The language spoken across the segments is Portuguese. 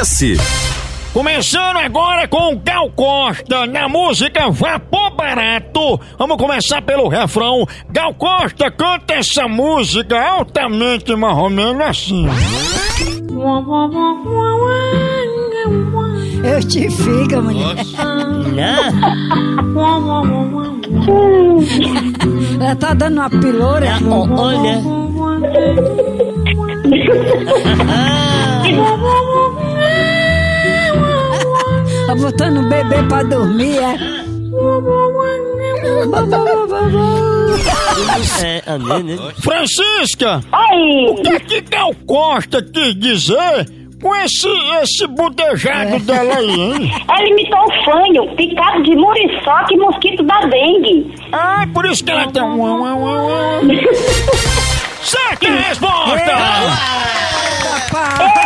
esse? Começando agora com o Gal Costa na música Vapor Barato. Vamos começar pelo refrão. Gal Costa canta essa música altamente marromeno assim. Eu te fico, mulher. Ela tá dando uma piloura. Olha. botando o bebê pra dormir, é? É, amém, né? Francisca, Oi! o que é que Gal Costa quis dizer com esse, esse budejado dela aí, hein? Ela imitou o fanho, picado de muriçoca e mosquito da dengue. Ah, por isso que ela tem um... Certa resposta! Muito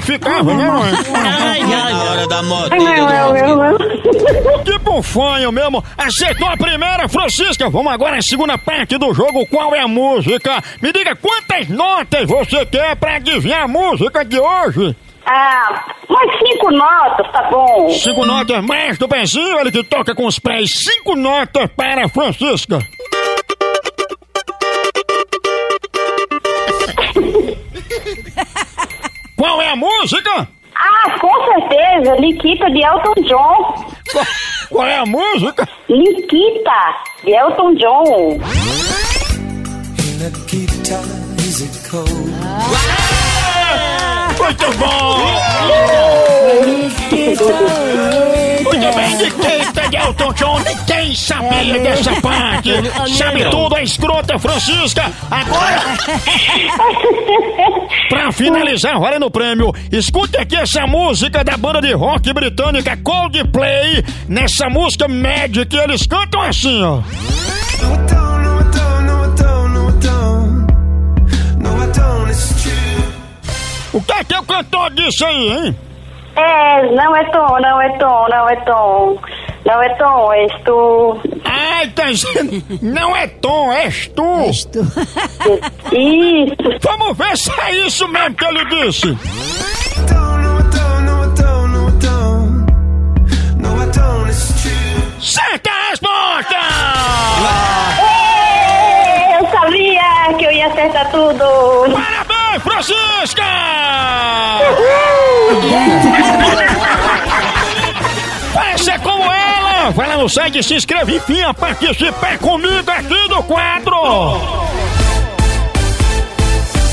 Ficava, né, mãe? Ai, ai, ai. hora da modinha. Tipo fanho mesmo. Acertou a primeira, Francisca. Vamos agora à segunda parte do jogo. Qual é a música? Me diga quantas notas você quer pra adivinhar a música de hoje? Ah, umas cinco notas, tá bom. Cinco notas mais do Benzinho, ele que toca com os pés. Cinco notas para a Francisca. Música? Ah, com certeza, Liquita de Elton John. Qual, qual é a música? Liquita de Elton John. Muito bom! Elton John, ninguém sabia dessa parte. Sabe tudo, a escrota Francisca. Agora, pra finalizar, olha no prêmio. Escute aqui essa música da banda de rock britânica Coldplay. Nessa música Magic, eles cantam assim, ó. O que é que o cantor disse aí, hein? É, não é Tom, não é Tom, não é Tom. Não é Tom, és tu. Ai, tá dizendo, não é Tom, és tu. Isto. Isso. Vamos ver se é isso mesmo que ele disse. Certa resposta! Ê, Eu sabia que eu ia acertar tudo. Parabéns, Francisca! Para vai lá no site, se inscreve e vinha participar comigo aqui do quadro!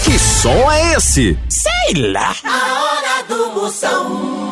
Que som é esse? Sei lá. A hora do Moção.